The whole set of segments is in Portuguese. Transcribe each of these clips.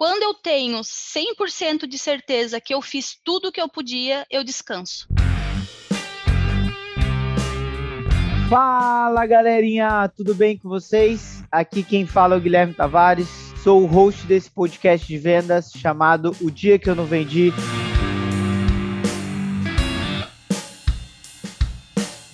Quando eu tenho 100% de certeza que eu fiz tudo o que eu podia, eu descanso. Fala galerinha, tudo bem com vocês? Aqui quem fala é o Guilherme Tavares, sou o host desse podcast de vendas chamado O Dia Que Eu Não Vendi.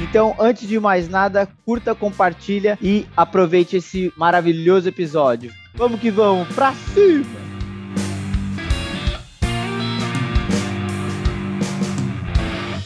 Então, antes de mais nada, curta, compartilha e aproveite esse maravilhoso episódio. Vamos que vamos, pra cima!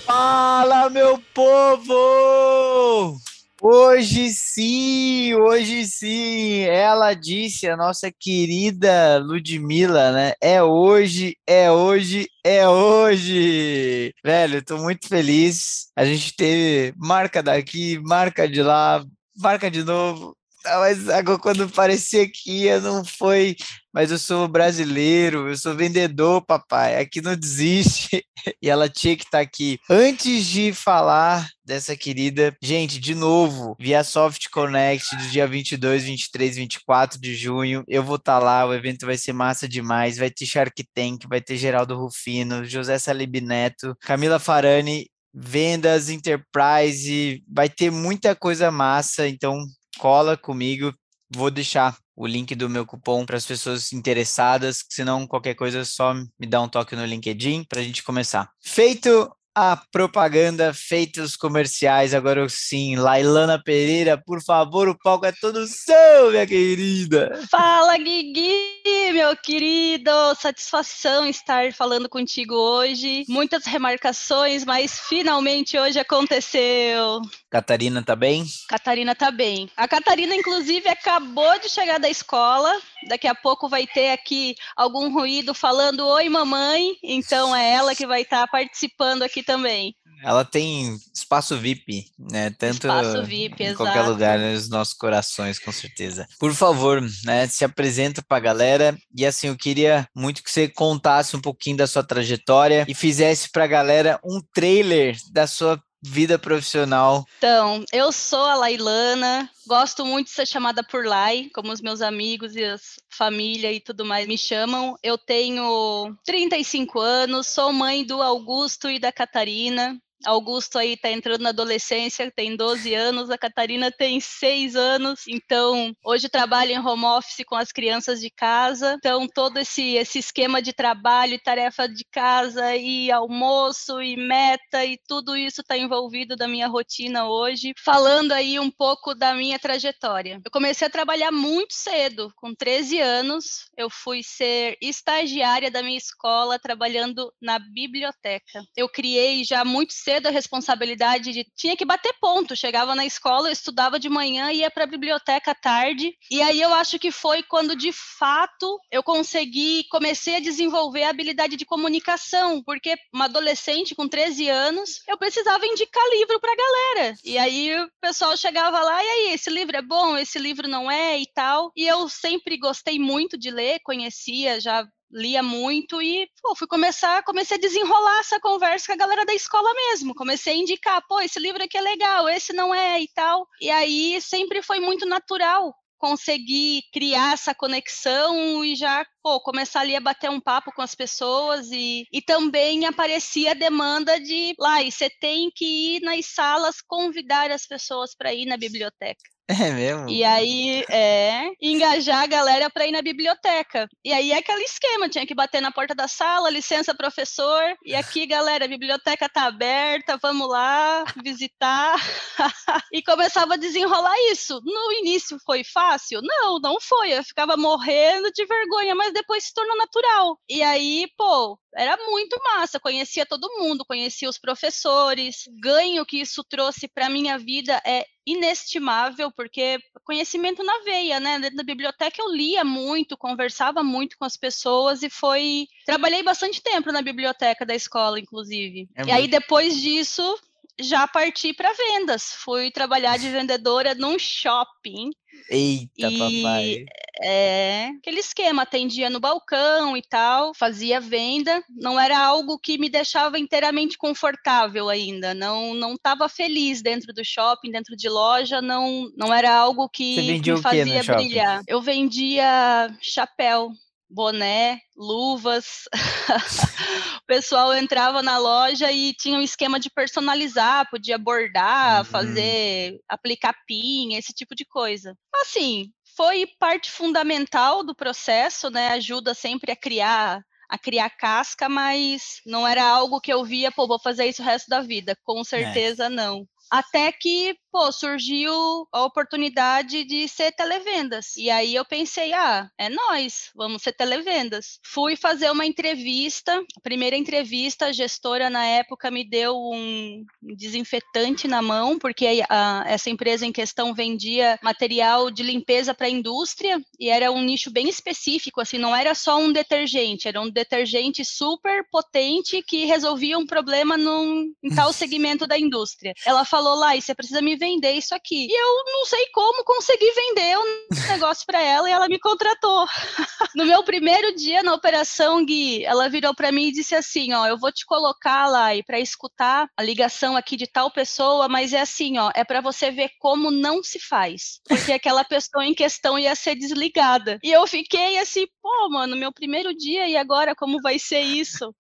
Fala, meu povo! Hoje sim, hoje sim, ela disse, a nossa querida Ludmilla, né? É hoje, é hoje, é hoje! Velho, tô muito feliz. A gente teve marca daqui, marca de lá, marca de novo. Ah, mas agora, quando parecia que ia, não foi. Mas eu sou brasileiro, eu sou vendedor, papai. Aqui não desiste. E ela tinha que estar tá aqui. Antes de falar dessa querida, gente, de novo, via Soft Connect do dia 22, 23, 24 de junho. Eu vou estar tá lá, o evento vai ser massa demais. Vai ter Shark Tank, vai ter Geraldo Rufino, José Salib Neto, Camila Farani vendas, enterprise, vai ter muita coisa massa, então cola comigo. Vou deixar o link do meu cupom para as pessoas interessadas. Se não, qualquer coisa, só me dá um toque no LinkedIn para a gente começar. Feito a propaganda, feitos comerciais, agora sim, Lailana Pereira, por favor, o palco é todo seu, minha querida. Fala, Guigui, meu querido, satisfação estar falando contigo hoje. Muitas remarcações, mas finalmente hoje aconteceu. Catarina tá bem? Catarina tá bem. A Catarina, inclusive, acabou de chegar da escola. Daqui a pouco vai ter aqui algum ruído falando oi, mamãe. Então é ela que vai estar tá participando aqui também. Ela tem espaço VIP, né? Tanto espaço VIP, em exato. qualquer lugar né? nos nossos corações, com certeza. Por favor, né? Se apresenta para a galera e assim eu queria muito que você contasse um pouquinho da sua trajetória e fizesse para a galera um trailer da sua vida profissional? Então, eu sou a Lailana, gosto muito de ser chamada por Lai, como os meus amigos e a família e tudo mais me chamam. Eu tenho 35 anos, sou mãe do Augusto e da Catarina. Augusto aí tá entrando na adolescência, tem 12 anos, a Catarina tem 6 anos, então hoje trabalho em home office com as crianças de casa. Então todo esse esse esquema de trabalho, tarefa de casa e almoço e meta e tudo isso está envolvido da minha rotina hoje. Falando aí um pouco da minha trajetória. Eu comecei a trabalhar muito cedo, com 13 anos, eu fui ser estagiária da minha escola trabalhando na biblioteca. Eu criei já muito cedo cedo a responsabilidade de tinha que bater ponto. Chegava na escola, estudava de manhã, ia para a biblioteca à tarde. E aí eu acho que foi quando de fato eu consegui, comecei a desenvolver a habilidade de comunicação, porque uma adolescente com 13 anos, eu precisava indicar livro para a galera. E aí o pessoal chegava lá, e aí, esse livro é bom, esse livro não é e tal. E eu sempre gostei muito de ler, conhecia já lia muito e pô, fui começar, comecei a desenrolar essa conversa com a galera da escola mesmo. Comecei a indicar, pô, esse livro aqui é legal, esse não é e tal. E aí sempre foi muito natural conseguir criar essa conexão e já pô, começar ali a bater um papo com as pessoas e, e também aparecia a demanda de lá, e você tem que ir nas salas convidar as pessoas para ir na biblioteca. É mesmo? E aí, é, engajar a galera para ir na biblioteca. E aí é aquele esquema, tinha que bater na porta da sala, licença professor, e aqui, galera, a biblioteca tá aberta, vamos lá visitar. e começava a desenrolar isso. No início foi fácil? Não, não foi. Eu ficava morrendo de vergonha, mas depois se tornou natural. E aí, pô, era muito massa, conhecia todo mundo, conhecia os professores. O ganho que isso trouxe para minha vida é inestimável, porque conhecimento na veia, né? Dentro da biblioteca eu lia muito, conversava muito com as pessoas e foi. Trabalhei bastante tempo na biblioteca da escola, inclusive. É e muito... aí depois disso já parti para vendas. Fui trabalhar de vendedora num shopping. Eita, e, papai. É, aquele esquema, atendia no balcão e tal, fazia venda, não era algo que me deixava inteiramente confortável ainda, não não estava feliz dentro do shopping, dentro de loja, não não era algo que me fazia brilhar. Eu vendia chapéu, boné, luvas. o pessoal entrava na loja e tinha um esquema de personalizar, podia bordar, uhum. fazer, aplicar pin, esse tipo de coisa. Assim, foi parte fundamental do processo, né? Ajuda sempre a criar a criar casca, mas não era algo que eu via, pô, vou fazer isso o resto da vida. Com é. certeza é. não. Até que, pô, surgiu a oportunidade de ser televendas. E aí eu pensei, ah, é nós, vamos ser televendas. Fui fazer uma entrevista, a primeira entrevista, a gestora na época me deu um desinfetante na mão, porque a, essa empresa em questão vendia material de limpeza para a indústria e era um nicho bem específico, assim, não era só um detergente, era um detergente super potente que resolvia um problema num, em tal segmento da indústria. Ela falou lá, você precisa me vender isso aqui. E eu não sei como consegui vender um negócio para ela e ela me contratou. no meu primeiro dia na operação, Gui, ela virou para mim e disse assim, ó, eu vou te colocar lá para escutar a ligação aqui de tal pessoa, mas é assim, ó, é para você ver como não se faz, porque aquela pessoa em questão ia ser desligada. E eu fiquei assim, pô, mano, meu primeiro dia e agora como vai ser isso?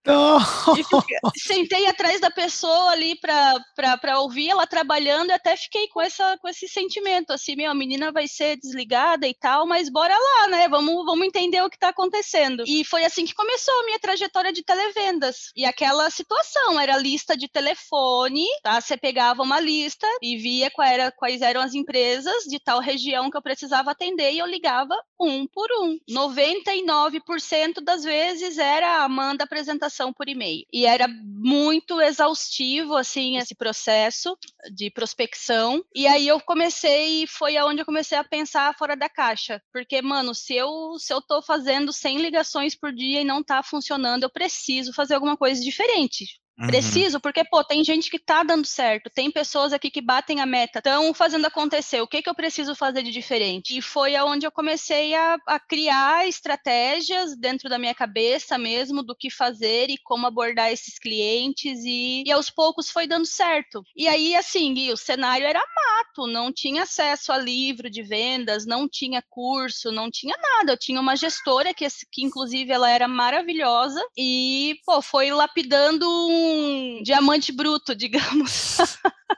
Fiquei, sentei atrás da pessoa ali para ouvir ela trabalhando e até fiquei com, essa, com esse sentimento, assim, meu, a menina vai ser desligada e tal, mas bora lá, né? Vamos, vamos entender o que está acontecendo. E foi assim que começou a minha trajetória de televendas. E aquela situação, era lista de telefone, tá? Você pegava uma lista e via qual era, quais eram as empresas de tal região que eu precisava atender e eu ligava um por um. 99% das vezes era manda apresentação por e-mail. E era muito exaustivo, assim, esse processo de prospecção. E aí eu comecei, foi aonde eu comecei a pensar fora da caixa. Porque, mano, se eu, se eu tô fazendo 100 ligações por dia e não tá funcionando, eu preciso fazer alguma coisa diferente. Uhum. Preciso, porque, pô, tem gente que tá dando certo, tem pessoas aqui que batem a meta, estão fazendo acontecer. O que, que eu preciso fazer de diferente? E foi aonde eu comecei a, a, criar estratégias dentro da minha cabeça mesmo do que fazer e como abordar esses clientes, e, e aos poucos foi dando certo. E aí, assim, Gui, o cenário era mato, não tinha acesso a livro de vendas, não tinha curso, não tinha nada. Eu tinha uma gestora que, que inclusive, ela era maravilhosa, e, pô, foi lapidando um um diamante bruto, digamos.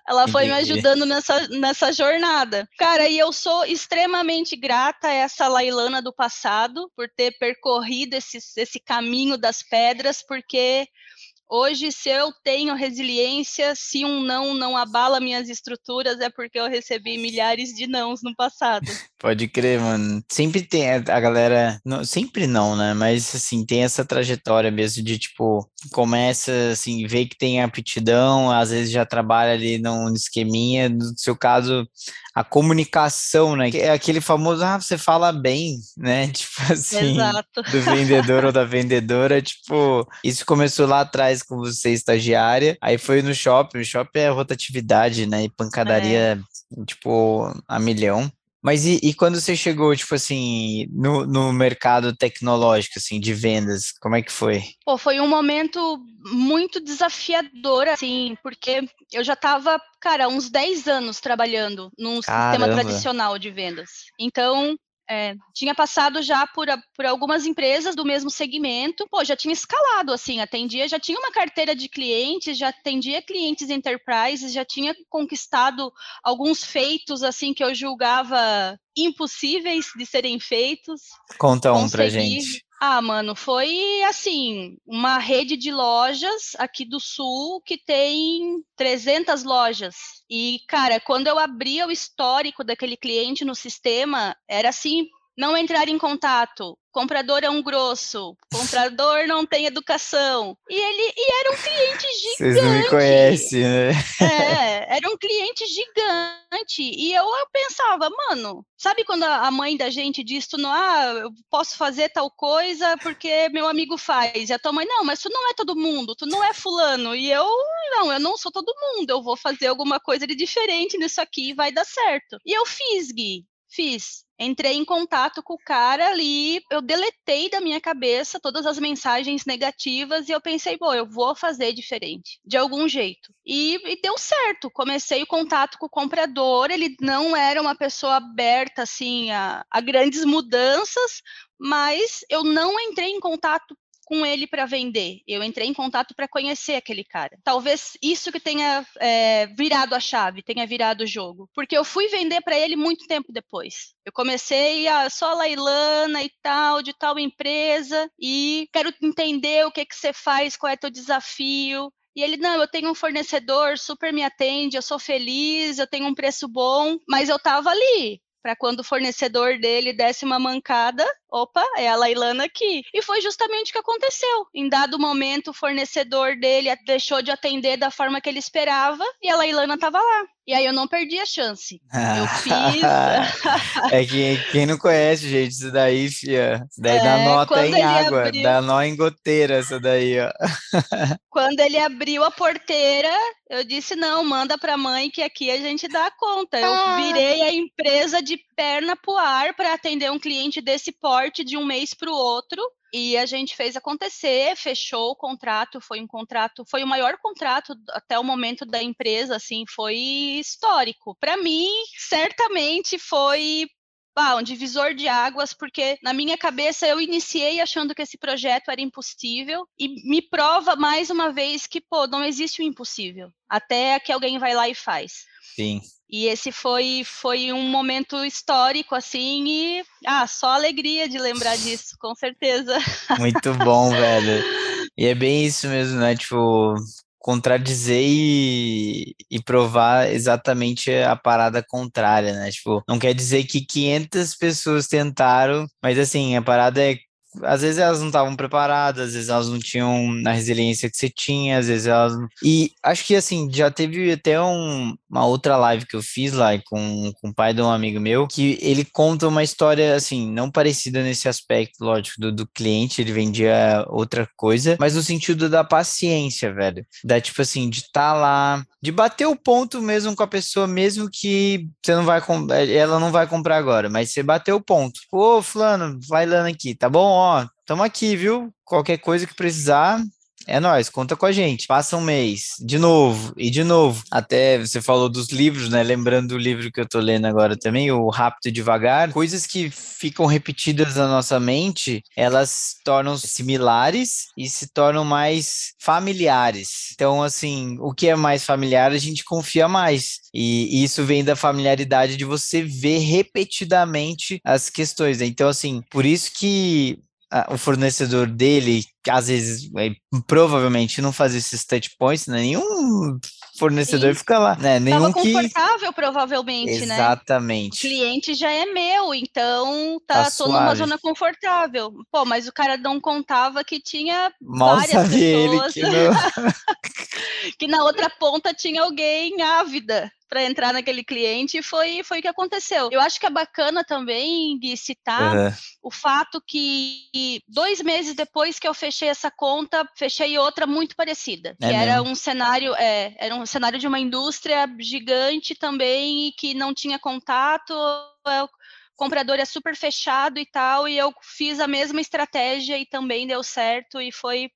Ela foi me ajudando nessa, nessa jornada. Cara, e eu sou extremamente grata a essa Lailana do passado por ter percorrido esse, esse caminho das pedras, porque Hoje, se eu tenho resiliência, se um não não abala minhas estruturas, é porque eu recebi milhares de nãos no passado. Pode crer, mano. Sempre tem a galera, não, sempre não, né? Mas assim, tem essa trajetória mesmo de tipo, começa assim, vê que tem aptidão, às vezes já trabalha ali num esqueminha, no seu caso, a comunicação, né? É aquele famoso, ah, você fala bem, né? Tipo assim, Exato. do vendedor ou da vendedora, tipo, isso começou lá atrás com você estagiária, aí foi no shopping, o shopping é rotatividade, né? E pancadaria, é. tipo, a milhão. Mas e, e, quando você chegou, tipo assim, no, no mercado tecnológico, assim, de vendas, como é que foi? Pô, foi um momento muito desafiador, assim, porque eu já estava, cara, uns 10 anos trabalhando num Caramba. sistema tradicional de vendas. Então, é, tinha passado já por, por algumas empresas do mesmo segmento, pô, já tinha escalado, assim, atendia, já tinha uma carteira de clientes, já atendia clientes enterprise, já tinha conquistado alguns feitos, assim, que eu julgava impossíveis de serem feitos. Conta um Consegui, pra gente. Ah, mano, foi assim, uma rede de lojas aqui do sul que tem 300 lojas. E, cara, quando eu abria o histórico daquele cliente no sistema, era assim, não entrar em contato, comprador é um grosso, comprador não tem educação. E ele e era um cliente gigante. Vocês não me conhecem, né? É, era um cliente gigante. E eu, eu pensava, mano, sabe quando a mãe da gente diz, tu não, ah, eu posso fazer tal coisa porque meu amigo faz. E a tua mãe, não, mas tu não é todo mundo, tu não é fulano. E eu, não, eu não sou todo mundo, eu vou fazer alguma coisa de diferente nisso aqui e vai dar certo. E eu fiz, Gui. Fiz. Entrei em contato com o cara ali, eu deletei da minha cabeça todas as mensagens negativas e eu pensei, pô, eu vou fazer diferente, de algum jeito. E, e, deu certo. Comecei o contato com o comprador, ele não era uma pessoa aberta assim a, a grandes mudanças, mas eu não entrei em contato com ele para vender. Eu entrei em contato para conhecer aquele cara. Talvez isso que tenha é, virado a chave, tenha virado o jogo. Porque eu fui vender para ele muito tempo depois. Eu comecei a só Lailana e tal, de tal empresa, e quero entender o que, que você faz, qual é teu desafio. E ele, não, eu tenho um fornecedor, super me atende, eu sou feliz, eu tenho um preço bom, mas eu tava ali, para quando o fornecedor dele desse uma mancada, opa, é a Lailana aqui. E foi justamente o que aconteceu. Em dado momento, o fornecedor dele deixou de atender da forma que ele esperava e a Lailana estava lá. E aí eu não perdi a chance. Eu fiz. é que quem não conhece, gente, isso daí, fia. Isso daí é, dá nota em água, abriu... dá nó em goteira, isso daí, ó. quando ele abriu a porteira, eu disse: não, manda pra mãe que aqui a gente dá conta. Eu ah. virei a empresa de perna pro ar para atender um cliente desse porte de um mês para o outro. E a gente fez acontecer, fechou o contrato, foi um contrato, foi o maior contrato até o momento da empresa, assim, foi histórico. Para mim, certamente foi ah, um divisor de águas, porque na minha cabeça eu iniciei achando que esse projeto era impossível e me prova mais uma vez que, pô, não existe o impossível, até que alguém vai lá e faz. Sim. E esse foi, foi um momento histórico, assim, e ah, só alegria de lembrar disso, com certeza. Muito bom, velho. E é bem isso mesmo, né? Tipo, contradizer e, e, provar exatamente a parada contrária, né? Tipo, não quer dizer que 500 pessoas tentaram, mas assim, a parada é às vezes elas não estavam preparadas, às vezes elas não tinham a resiliência que você tinha, às vezes elas. E acho que assim, já teve até um, uma outra live que eu fiz lá com, com o pai de um amigo meu, que ele conta uma história assim, não parecida nesse aspecto, lógico, do, do cliente, ele vendia outra coisa, mas no sentido da paciência, velho. Da tipo assim, de estar tá lá, de bater o ponto mesmo com a pessoa, mesmo que você não vai ela não vai comprar agora, mas você bateu o ponto. Ô, fulano, vai lá aqui, tá bom? Ó, tamo aqui, viu? Qualquer coisa que precisar, é nós, conta com a gente. Passa um mês, de novo e de novo. Até você falou dos livros, né? Lembrando do livro que eu tô lendo agora também, o Rápido e Devagar. Coisas que ficam repetidas na nossa mente, elas tornam similares e se tornam mais familiares. Então, assim, o que é mais familiar, a gente confia mais. E isso vem da familiaridade de você ver repetidamente as questões. Né? Então, assim, por isso que o fornecedor dele, que às vezes é, provavelmente não faz esses touch points, né? nenhum fornecedor Sim. fica lá, né? Nenhum Tava provavelmente, Exatamente. né? Exatamente. O cliente já é meu, então tá, tá tô numa zona confortável. Pô, mas o cara não contava que tinha Mal várias pessoas. Ele que, não... que na outra ponta tinha alguém ávida para entrar naquele cliente e foi, foi o que aconteceu. Eu acho que é bacana também de citar uhum. o fato que dois meses depois que eu fechei essa conta, fechei outra muito parecida, é que era um cenário, é, era um cenário de uma indústria gigante também que não tinha contato. O comprador é super fechado e tal, e eu fiz a mesma estratégia e também deu certo e foi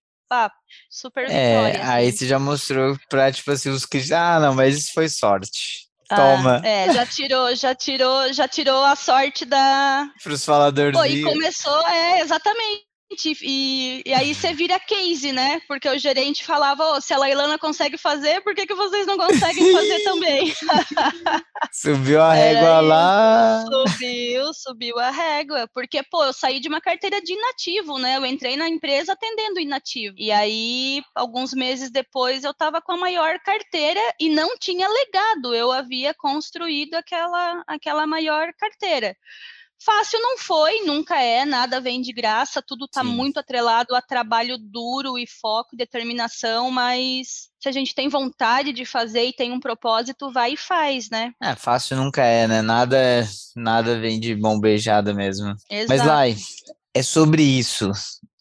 super é, vitória. Assim. Aí você já mostrou pra, tipo assim, os que ah, não, mas isso foi sorte. Ah, Toma. Ah, é, já tirou, já tirou, já tirou a sorte da. Para os faladores. e começou, é, exatamente. E, e, aí você vira case, né? Porque o gerente falava, oh, se a Lailana consegue fazer, por que, que vocês não conseguem fazer também? Subiu a régua lá. Subiu, subiu a régua. Porque, pô, eu saí de uma carteira de inativo, né? Eu entrei na empresa atendendo inativo. E aí, alguns meses depois, eu tava com a maior carteira e não tinha legado. Eu havia construído aquela, aquela maior carteira. Fácil não foi, nunca é, nada vem de graça, tudo está muito atrelado a trabalho duro e foco, determinação, mas se a gente tem vontade de fazer e tem um propósito, vai e faz, né? É, fácil nunca é, né? Nada, nada vem de mão beijada mesmo. Exato. Mas, Lai, é sobre isso.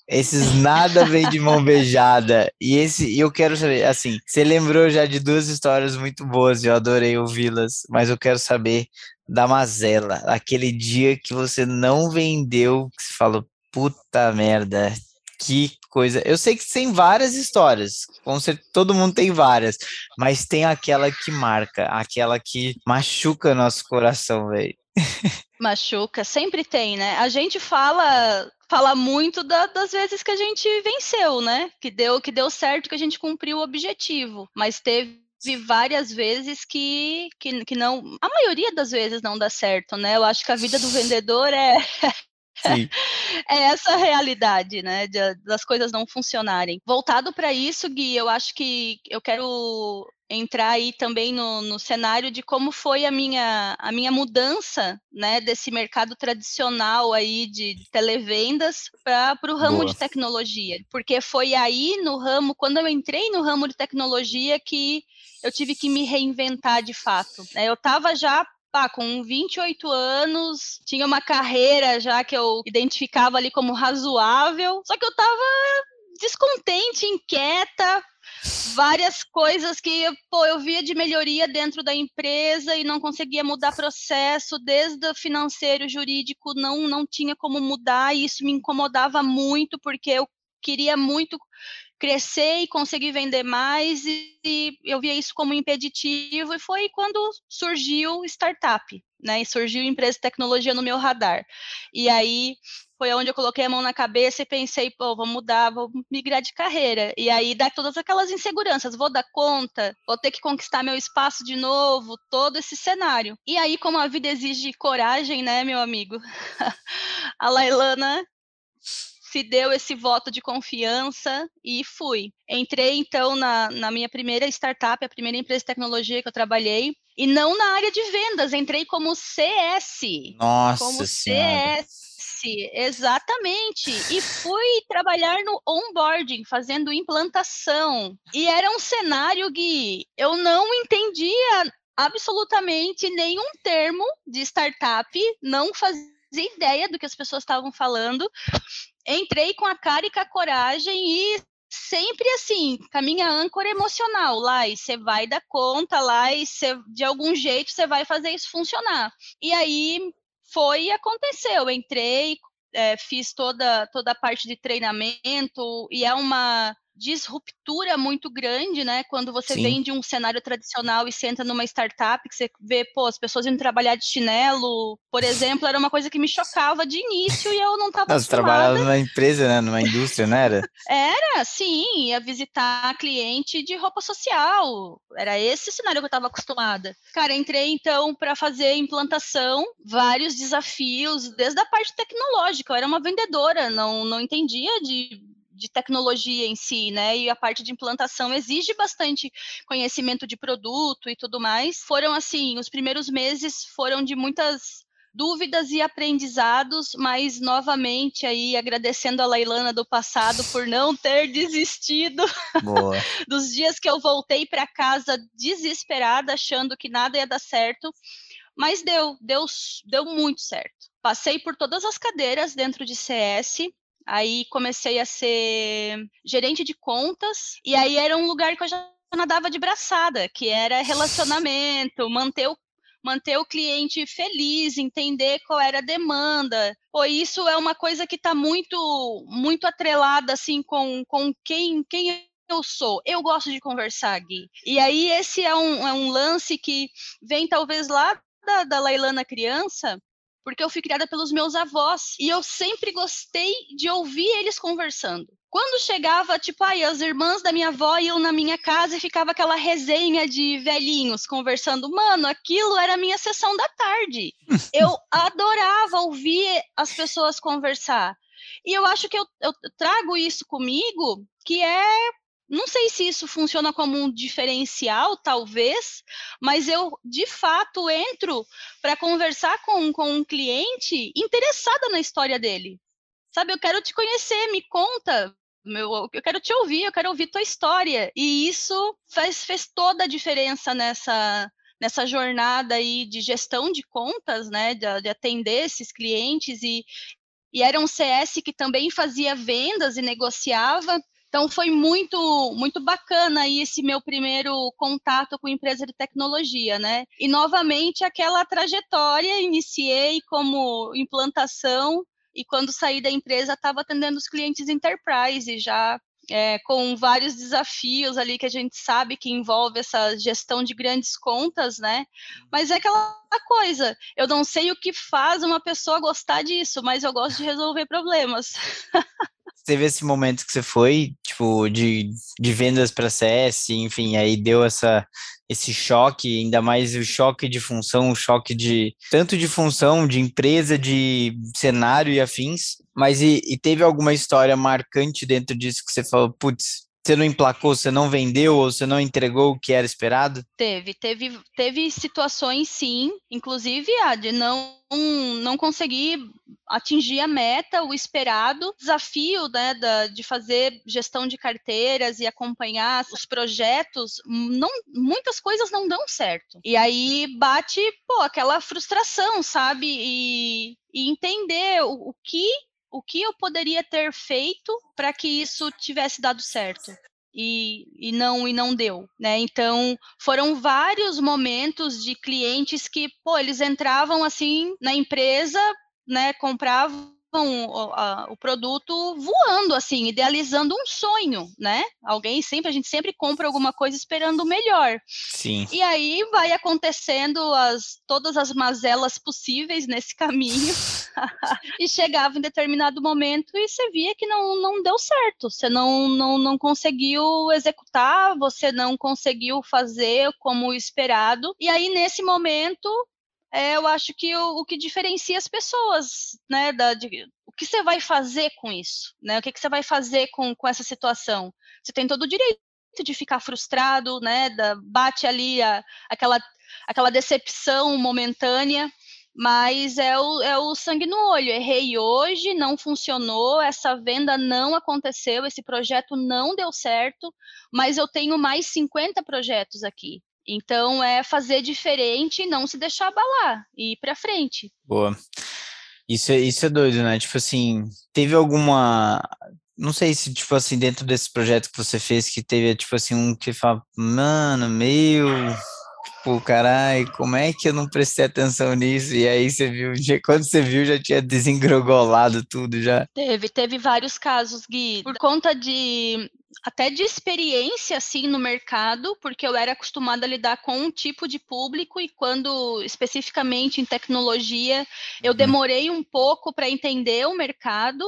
Esses nada vem de mão beijada. E esse, eu quero saber, assim, você lembrou já de duas histórias muito boas, eu adorei ouvi-las, mas eu quero saber da mazela, aquele dia que você não vendeu, que você falou, puta merda, que coisa. Eu sei que tem várias histórias, com certeza todo mundo tem várias, mas tem aquela que marca, aquela que machuca nosso coração, velho. Machuca, sempre tem, né? A gente fala fala muito da, das vezes que a gente venceu, né? Que deu que deu certo, que a gente cumpriu o objetivo, mas teve várias vezes que, que, que não, a maioria das vezes não dá certo, né? Eu acho que a vida do vendedor é é essa a realidade, né, das coisas não funcionarem. Voltado para isso, Gui, eu acho que eu quero entrar aí também no, no cenário de como foi a minha, a minha mudança, né, desse mercado tradicional aí de, de televendas para o ramo Boa. de tecnologia, porque foi aí no ramo, quando eu entrei no ramo de tecnologia que eu tive que me reinventar de fato. Né? Eu estava já ah, com 28 anos, tinha uma carreira já que eu identificava ali como razoável, só que eu estava descontente, inquieta, várias coisas que pô, eu via de melhoria dentro da empresa e não conseguia mudar processo, desde o financeiro, jurídico, não, não tinha como mudar, e isso me incomodava muito, porque eu queria muito crescer e conseguir vender mais, e, e eu via isso como impeditivo, e foi quando surgiu startup, né? E surgiu empresa de tecnologia no meu radar. E aí foi onde eu coloquei a mão na cabeça e pensei, pô, vou mudar, vou migrar de carreira. E aí dá todas aquelas inseguranças, vou dar conta, vou ter que conquistar meu espaço de novo, todo esse cenário. E aí, como a vida exige coragem, né, meu amigo? a Lailana se deu esse voto de confiança e fui. Entrei, então, na, na minha primeira startup, a primeira empresa de tecnologia que eu trabalhei, e não na área de vendas, entrei como CS. Nossa como senhora. CS. Exatamente. E fui trabalhar no onboarding, fazendo implantação. E era um cenário, Gui, eu não entendia absolutamente nenhum termo de startup, não fazia ideia do que as pessoas estavam falando entrei com a cara e com a coragem e sempre assim, com a minha âncora emocional lá, e você vai dar conta lá e cê, de algum jeito você vai fazer isso funcionar. E aí foi e aconteceu, entrei, é, fiz toda, toda a parte de treinamento e é uma disruptura muito grande, né? Quando você Sim. vem de um cenário tradicional e senta numa startup, que você vê, pô, as pessoas indo trabalhar de chinelo, por exemplo, era uma coisa que me chocava de início e eu não estava Você trabalhava numa empresa, né? Numa indústria, não era? Era, sim, ia visitar cliente de roupa social. Era esse cenário que eu estava acostumada. Cara, entrei então para fazer implantação, vários desafios, desde a parte tecnológica. Eu era uma vendedora, não, não entendia de de tecnologia em si, né? E a parte de implantação exige bastante conhecimento de produto e tudo mais. Foram assim, os primeiros meses foram de muitas dúvidas e aprendizados, mas novamente aí agradecendo a Lailana do passado por não ter desistido dos dias que eu voltei para casa desesperada, achando que nada ia dar certo, mas deu, deu, deu muito certo. Passei por todas as cadeiras dentro de CS, Aí comecei a ser gerente de contas, e aí era um lugar que eu já nadava de braçada, que era relacionamento, manter o manter o cliente feliz, entender qual era a demanda. Pô, isso é uma coisa que está muito muito atrelada assim com, com quem, quem eu sou. Eu gosto de conversar, Gui. E aí esse é um, é um lance que vem talvez lá da, da Lailana criança, porque eu fui criada pelos meus avós e eu sempre gostei de ouvir eles conversando. Quando chegava, tipo, aí as irmãs da minha avó iam na minha casa e ficava aquela resenha de velhinhos conversando. Mano, aquilo era a minha sessão da tarde. eu adorava ouvir as pessoas conversar. E eu acho que eu, eu trago isso comigo, que é Não sei se isso funciona como um diferencial, talvez, mas eu de fato entro para conversar com, com um cliente interessada na história dele. Sabe, eu quero te conhecer, me conta, meu, eu quero te ouvir, eu quero ouvir tua história. E isso faz, fez toda a diferença nessa, nessa jornada aí de gestão de contas, né, de, de atender esses clientes e, e era um CS que também fazia vendas e negociava. Então foi muito muito bacana aí esse meu primeiro contato com empresa de tecnologia, né? E novamente aquela trajetória, iniciei como implantação e quando saí da empresa estava atendendo os clientes enterprise já é, com vários desafios ali que a gente sabe que envolve essa gestão de grandes contas, né? Mas é aquela coisa, eu não sei o que faz uma pessoa gostar disso, mas eu gosto de resolver problemas. Teve esse momento que você foi, tipo, de, de vendas para CS, enfim, aí deu essa, esse choque, ainda mais o choque de função, o choque de tanto de função, de empresa, de cenário e afins, mas e, e teve alguma história marcante dentro disso que você falou, putz, você não emplacou, você não vendeu ou você não entregou o que era esperado? Teve, teve, teve situações sim, inclusive a de não não conseguir atingir a meta, o esperado, desafio né, da, de fazer gestão de carteiras e acompanhar os projetos, não, muitas coisas não dão certo. E aí bate, pô, aquela frustração, sabe? E, e entender o, o que o que eu poderia ter feito para que isso tivesse dado certo. E, e, não e não deu, né? Então foram vários momentos de clientes que, pô, eles entravam assim na empresa, né? Compravam o, a, o, produto voando, assim, idealizando um sonho, né? Alguém sempre, a gente sempre compra alguma coisa esperando o melhor. Sim. E aí vai acontecendo as, todas as mazelas possíveis nesse caminho. e chegava em determinado momento e você via que não, não deu certo. Você não, não, não conseguiu executar, você não conseguiu fazer como esperado. E aí, nesse momento, é, eu acho que o, o, que diferencia as pessoas, né, da, de, o que você vai fazer com isso, né, o que, que você vai fazer com, com essa situação. Você tem todo o direito de ficar frustrado, né, da, bate ali a, aquela, aquela decepção momentânea, mas é o, é o sangue no olho. Errei hoje, não funcionou, essa venda não aconteceu, esse projeto não deu certo, mas eu tenho mais 50 projetos aqui. Então é fazer diferente e não se deixar abalar e ir para frente. Boa. Isso é, isso é doido, né? Tipo assim, teve alguma. Não sei se, tipo assim, dentro desse projeto que você fez, que teve, tipo assim, um que fala, mano, meu, tipo, carai, como é que eu não prestei atenção nisso? E aí você viu, quando você viu, já tinha desengrogolado tudo já. Teve, teve vários casos, Gui. Por conta de até de experiência assim no mercado, porque eu era acostumada a lidar com um tipo de público e quando especificamente em tecnologia, eu uhum. demorei um pouco para entender o mercado,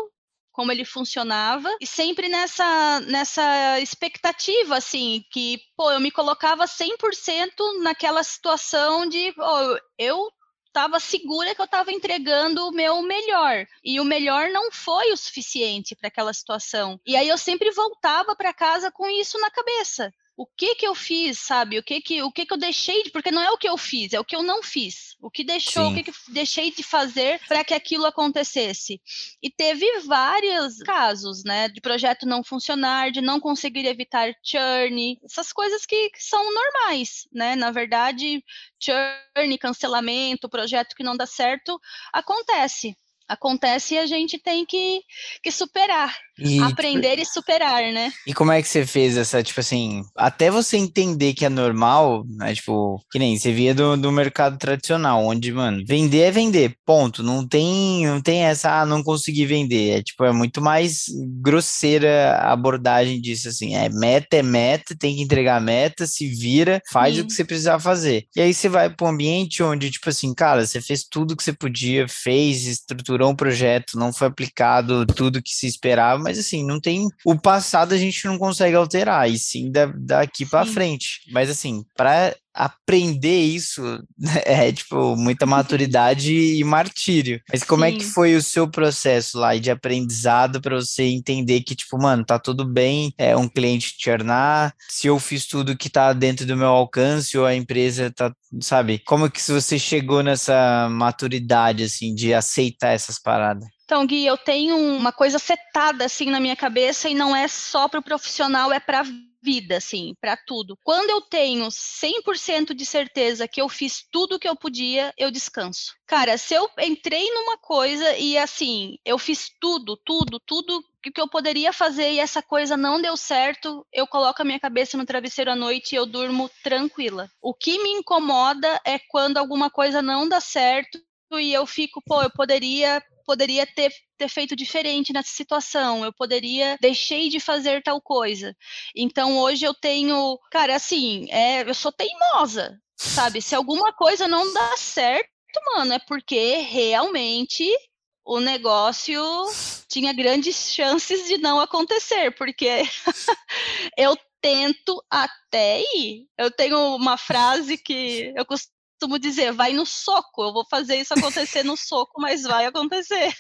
como ele funcionava e sempre nessa nessa expectativa assim que pô eu me colocava 100% naquela situação de oh, eu estava segura que eu estava entregando o meu melhor. E o melhor não foi o suficiente para aquela situação. E aí eu sempre voltava para casa com isso na cabeça o que que eu fiz, sabe? O que que o que que eu deixei de, porque não é o que eu fiz, é o que eu não fiz. O que deixou, Sim. o que que deixei de fazer para que aquilo acontecesse. E teve vários casos, né, de projeto não funcionar, de não conseguir evitar churn, essas coisas que, que são normais, né? Na verdade, churn, cancelamento, projeto que não dá certo, acontece acontece e a gente tem que, que superar. E, tipo, Aprender tipo, e superar, né? E como é que você fez essa, tipo assim, até você entender que é normal, né? Tipo, que nem você via do, do mercado tradicional, onde, mano, vender é vender, ponto. Não tem, não tem essa, ah, não consegui vender. É tipo, é muito mais grosseira a abordagem disso, assim. É meta é meta, tem que entregar meta, se vira, faz Sim. o que você precisar fazer. E aí você vai para um ambiente onde, tipo assim, cara, você fez tudo que você podia, fez, estruturou um projeto, não foi aplicado tudo que se esperava, mas assim, não tem. O passado a gente não consegue alterar, e sim da, daqui para frente. Mas assim, para aprender isso é tipo muita maturidade e martírio. Mas como Sim. é que foi o seu processo lá de aprendizado para você entender que tipo, mano, tá tudo bem, é um cliente churnar, se eu fiz tudo que tá dentro do meu alcance ou a empresa tá, sabe? Como que você chegou nessa maturidade assim de aceitar essas paradas? Então, Gui, eu tenho uma coisa setada assim na minha cabeça e não é só para o profissional, é para vida, assim, para tudo. Quando eu tenho 100% de certeza que eu fiz tudo o que eu podia, eu descanso. Cara, se eu entrei numa coisa e assim, eu fiz tudo, tudo, tudo que eu poderia fazer e essa coisa não deu certo, eu coloco a minha cabeça no travesseiro à noite e eu durmo tranquila. O que me incomoda é quando alguma coisa não dá certo e eu fico, pô, eu poderia poderia ter, ter feito diferente nessa situação, eu poderia deixei de fazer tal coisa. Então hoje eu tenho, cara, assim, é, eu sou teimosa, sabe? Se alguma coisa não dá certo, mano, é porque realmente o negócio tinha grandes chances de não acontecer, porque eu tento até ir. Eu tenho uma frase que eu costumo costumo dizer, vai no soco, eu vou fazer isso acontecer no soco, mas vai acontecer.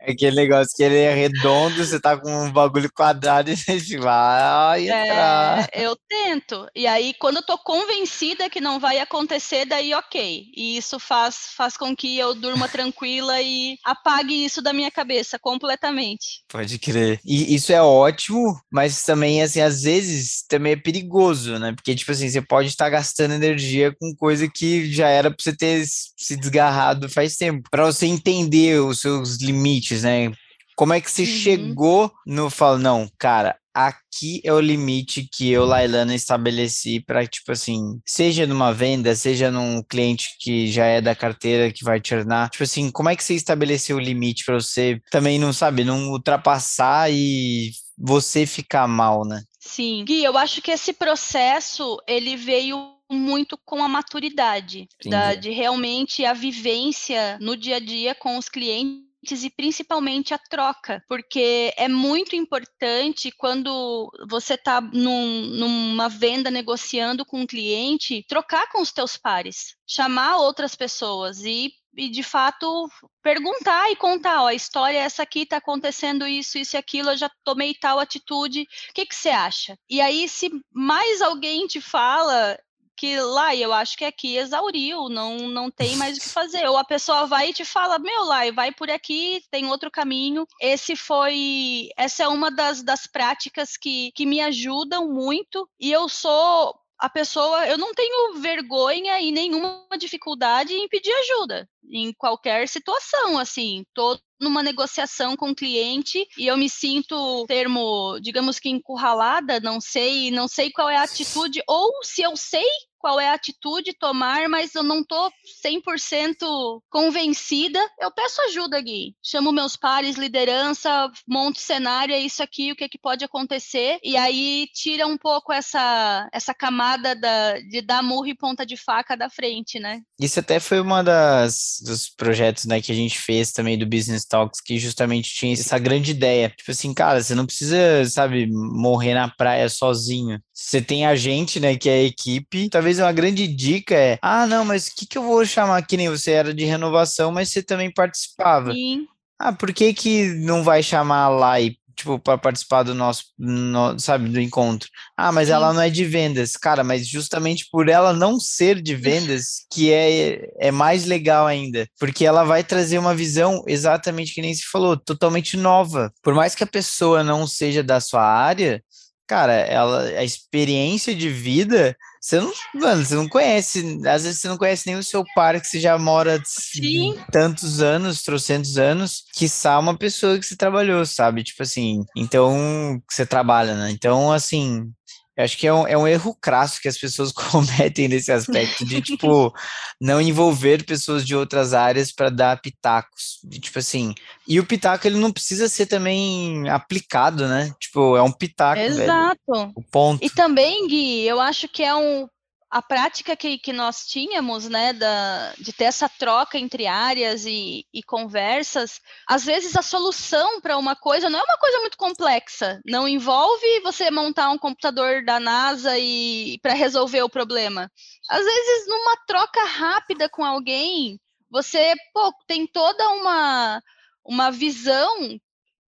É aquele negócio que ele é redondo, você tá com um bagulho quadrado e você vai entrar. É, eu tento. E aí, quando eu tô convencida que não vai acontecer, daí ok. E isso faz, faz com que eu durma tranquila e apague isso da minha cabeça completamente. Pode crer. E isso é ótimo, mas também, assim, às vezes também é perigoso, né? Porque, tipo assim, você pode estar gastando energia com coisa que que já era para você ter se desgarrado faz tempo. Para você entender os seus limites, né? Como é que você uhum. chegou no falo, não, cara, aqui é o limite que eu, Lailana, estabeleci para, tipo assim, seja numa venda, seja num cliente que já é da carteira que vai te tornar, tipo assim, como é que você estabeleceu o limite para você também não sabe, não ultrapassar e você ficar mal, né? Sim, Gui, eu acho que esse processo ele veio muito com a maturidade, da, de realmente a vivência no dia a dia com os clientes e principalmente a troca, porque é muito importante quando você está num, numa venda negociando com um cliente, trocar com os teus pares, chamar outras pessoas e e de fato perguntar e contar, ó, a história é essa aqui, tá acontecendo isso, isso e aquilo, eu já tomei tal atitude, o que que você acha? E aí, se mais alguém te fala, que lá eu acho que aqui exauriu, não, não tem mais o que fazer. Ou a pessoa vai e te fala, meu, lá, vai por aqui, tem outro caminho. Esse foi, essa é uma das, das práticas que, que me ajudam muito e eu sou a pessoa, eu não tenho vergonha e nenhuma dificuldade em pedir ajuda em qualquer situação, assim, tô numa negociação com o cliente e eu me sinto termo, digamos que encurralada, não sei, não sei qual é a atitude ou se eu sei qual é a atitude tomar, mas eu não tô 100% convencida, eu peço ajuda, Gui. Chamo meus pares, liderança, monto cenário, é isso aqui, o que, é que pode acontecer, e aí tira um pouco essa, essa camada da, de dar murro e ponta de faca da frente, né? Isso até foi uma das dos projetos né, que a gente fez também do Business Talks, que justamente tinha essa grande ideia. Tipo assim, cara, você não precisa, sabe, morrer na praia sozinho. Você tem a gente, né, que é a equipe, talvez uma grande dica é: ah, não, mas o que, que eu vou chamar que nem você era de renovação, mas você também participava. Sim. Ah, por que, que não vai chamar lá e tipo, para participar do nosso, no, sabe, do encontro. Ah, mas Sim. ela não é de vendas. Cara, mas justamente por ela não ser de vendas, que é, é mais legal ainda. Porque ela vai trazer uma visão exatamente que nem se falou, totalmente nova. Por mais que a pessoa não seja da sua área, cara, ela, a experiência de vida você não, mano, você não conhece, às vezes você não conhece nem o seu par que você já mora Sim. tantos anos, trocentos anos, que só uma pessoa que você trabalhou, sabe? Tipo assim, então, que você trabalha, né? Então, assim, eu acho que é um, é um erro crasso que as pessoas cometem nesse aspecto de, tipo, não envolver pessoas de outras áreas para dar pitacos. De, tipo assim, e o pitaco ele não precisa ser também aplicado, né? Tipo, é um pitaco, Exato. Velho, o ponto. E também, Gui, eu acho que é um a prática que, que nós tínhamos, né, da, de ter essa troca entre áreas e, e conversas, às vezes a solução para uma coisa não é uma coisa muito complexa, não envolve você montar um computador da NASA e para resolver o problema. Às vezes, numa troca rápida com alguém, você pô, tem toda uma, uma visão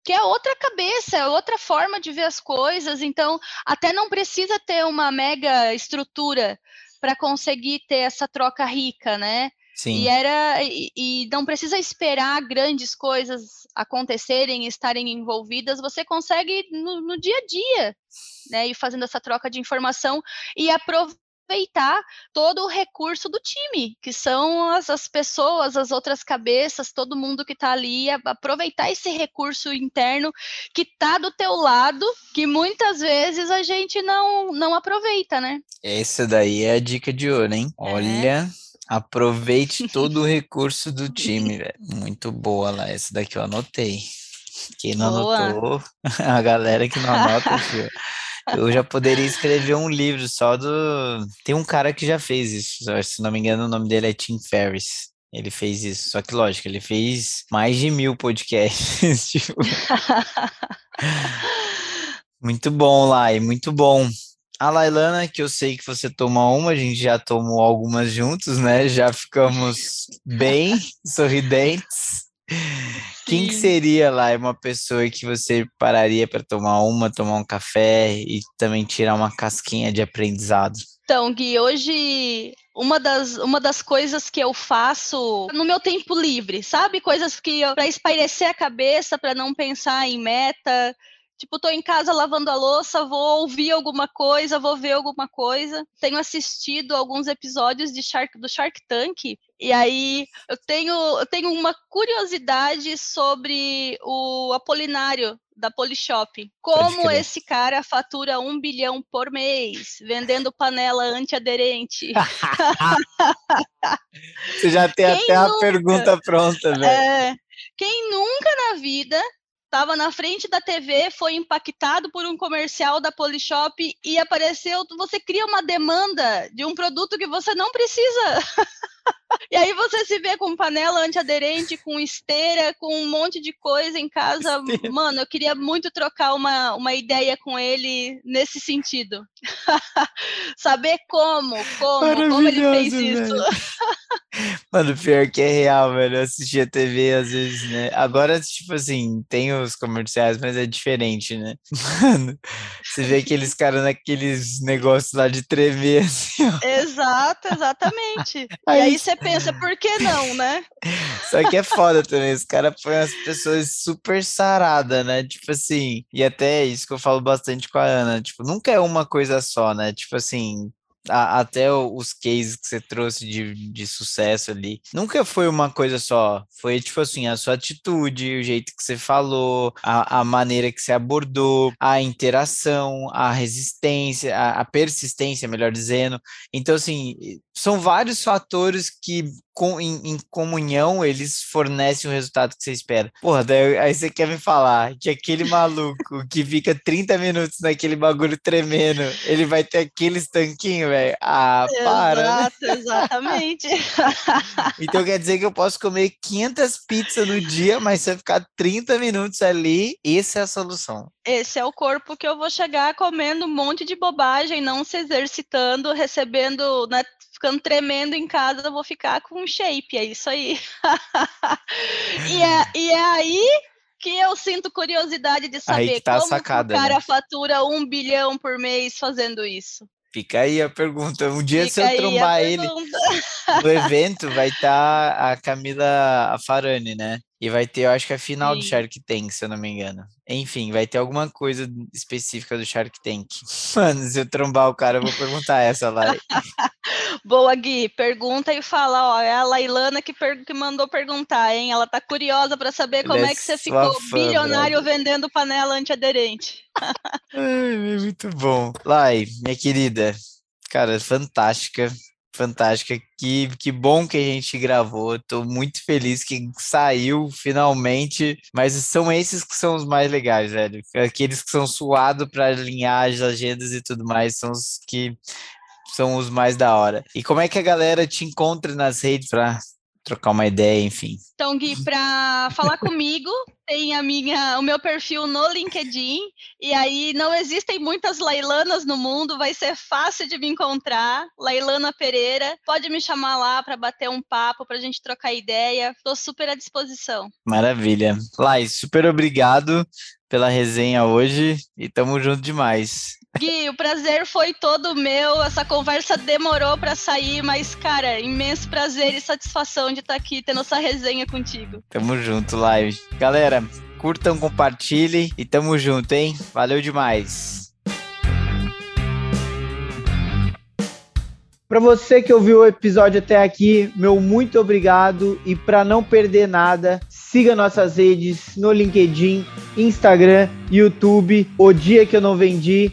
que é outra cabeça, é outra forma de ver as coisas. Então, até não precisa ter uma mega estrutura para conseguir ter essa troca rica, né? Sim. E era e, e, não precisa esperar grandes coisas acontecerem, estarem envolvidas. Você consegue no, no dia a dia, né? E fazendo essa troca de informação e aproveitar aproveitar todo o recurso do time, que são as, as pessoas, as outras cabeças, todo mundo que está ali, aproveitar esse recurso interno que está do teu lado, que muitas vezes a gente não, não aproveita, né? Essa daí é a dica de ouro, hein? É. Olha. Aproveite todo o recurso do time, velho. Muito boa lá. Essa daqui eu anotei. Quem não boa. anotou, a galera que não anota, filho. Eu já poderia escrever um livro só do. Tem um cara que já fez isso, se não me engano, o nome dele é Tim Ferriss. Ele fez isso. Só que, lógico, ele fez mais de mil podcasts. tipo... muito bom, Lai, muito bom. A Lailana, que eu sei que você toma uma, a gente já tomou algumas juntos, né? Já ficamos bem sorridentes. Quem que seria lá uma pessoa que você pararia para tomar uma, tomar um café e também tirar uma casquinha de aprendizado? Então, Gui, hoje uma das, uma das coisas que eu faço no meu tempo livre, sabe? Coisas que para espairecer a cabeça, para não pensar em meta, Tipo, tô em casa lavando a louça, vou ouvir alguma coisa, vou ver alguma coisa. Tenho assistido alguns episódios de Shark, do Shark Tank, e aí eu tenho, eu tenho uma curiosidade sobre o Apolinário da Polishop. Como esse cara fatura um bilhão por mês vendendo panela antiaderente? Você já tem quem até nunca, a pergunta pronta, velho. É, quem nunca na vida estava na frente da TV, foi impactado por um comercial da Polishop e apareceu, você cria uma demanda de um produto que você não precisa. E aí você se vê com panela antiaderente, com esteira, com um monte de coisa em casa. Esteira. Mano, eu queria muito trocar uma, uma ideia com ele nesse sentido. Saber como, como, como ele fez isso. Mano, pior que é real, velho. Eu assistia TV às vezes, né? Agora, tipo assim, tem os comerciais, mas é diferente, né? Mano, você vê aqueles caras naqueles negócios lá de tremer, assim, ó. Exato, exatamente. Aí, e aí você pensa, por que não, né? Só que é foda também, os caras põem as pessoas super saradas, né? Tipo assim, e até isso que eu falo bastante com a Ana, tipo, nunca é uma coisa só, né? Tipo assim, a, até os cases que você trouxe de, de sucesso ali, nunca foi uma coisa só. Foi tipo assim, a sua atitude, o jeito que você falou, a, a maneira que você abordou, a interação, a resistência, a, a persistência, melhor dizendo. Então, assim, são vários fatores que com, em, em, comunhão eles fornecem o resultado que você espera. Porra, daí, aí você quer me falar que aquele maluco que fica 30 minutos naquele bagulho tremendo, ele vai ter aqueles tanquinhos, velho? Ah, para. Né? Exato, exatamente. então quer dizer que eu posso comer 500 pizzas no dia, mas se eu ficar 30 minutos ali, essa é a solução. Esse é o corpo que eu vou chegar comendo um monte de bobagem, não se exercitando, recebendo, né, ficando tremendo em casa, eu vou ficar com shape, é isso aí. e, é, e é aí que eu sinto curiosidade de saber tá como sacada, o cara né? fatura um bilhão por mês fazendo isso. Fica aí a pergunta. Um dia, Fica se eu trombar ele no evento, vai estar tá a Camila Farani, né? E vai ter, eu acho que é a final Sim. do Shark Tank, se eu não me engano. Enfim, vai ter alguma coisa específica do Shark Tank. Mano, se eu trombar o cara, eu vou perguntar essa lá. Boa, Gui. Pergunta e fala, ó, é a Lailana que, que mandou perguntar, hein? Ela tá curiosa para saber como é, é, que você ficou fã, bilionário brother. vendendo panela antiaderente. Ai, muito bom. Lai, minha querida, cara, fantástica fantástica. Que, que bom que a gente gravou. Estou muito feliz que saiu finalmente. Mas são esses que são os mais legais, velho. Aqueles que são suados para alinhar as agendas e tudo mais, são os que são os mais da hora. E como é que a galera te encontra nas redes para trocar uma ideia, enfim. Então, Gui, para falar comigo, tem a minha, o meu perfil no LinkedIn, e aí não existem muitas Lailanas no mundo, vai ser fácil de me encontrar. Lailana Pereira, pode me chamar lá para bater um papo, para a gente trocar ideia. Estou super à disposição. Maravilha. Lai, super obrigado pela resenha hoje e tamo junto demais. Gui, o prazer foi todo meu. Essa conversa demorou para sair, mas, cara, imenso prazer e satisfação de estar tá aqui tendo essa resenha contigo. Tamo junto, live. Galera, curtam, compartilhem e tamo junto, hein? Valeu demais. Para você que ouviu o episódio até aqui, meu muito obrigado e para não perder nada, Siga nossas redes no LinkedIn, Instagram, YouTube, O Dia Que Eu Não Vendi